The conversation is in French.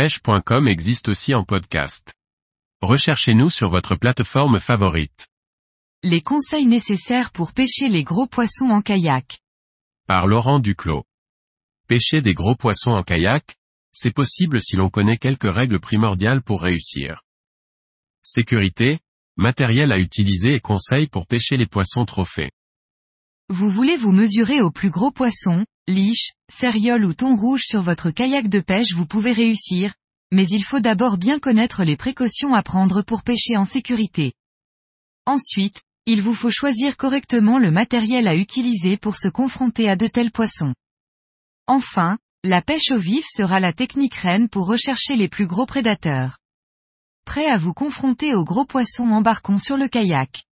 pêche.com existe aussi en podcast. Recherchez-nous sur votre plateforme favorite. Les conseils nécessaires pour pêcher les gros poissons en kayak. Par Laurent Duclos. Pêcher des gros poissons en kayak, c'est possible si l'on connaît quelques règles primordiales pour réussir. Sécurité, matériel à utiliser et conseils pour pêcher les poissons trophées. Vous voulez vous mesurer aux plus gros poissons, liche, céréole ou thon rouge sur votre kayak de pêche vous pouvez réussir, mais il faut d'abord bien connaître les précautions à prendre pour pêcher en sécurité. Ensuite, il vous faut choisir correctement le matériel à utiliser pour se confronter à de tels poissons. Enfin, la pêche au vif sera la technique reine pour rechercher les plus gros prédateurs. Prêt à vous confronter aux gros poissons embarquons sur le kayak.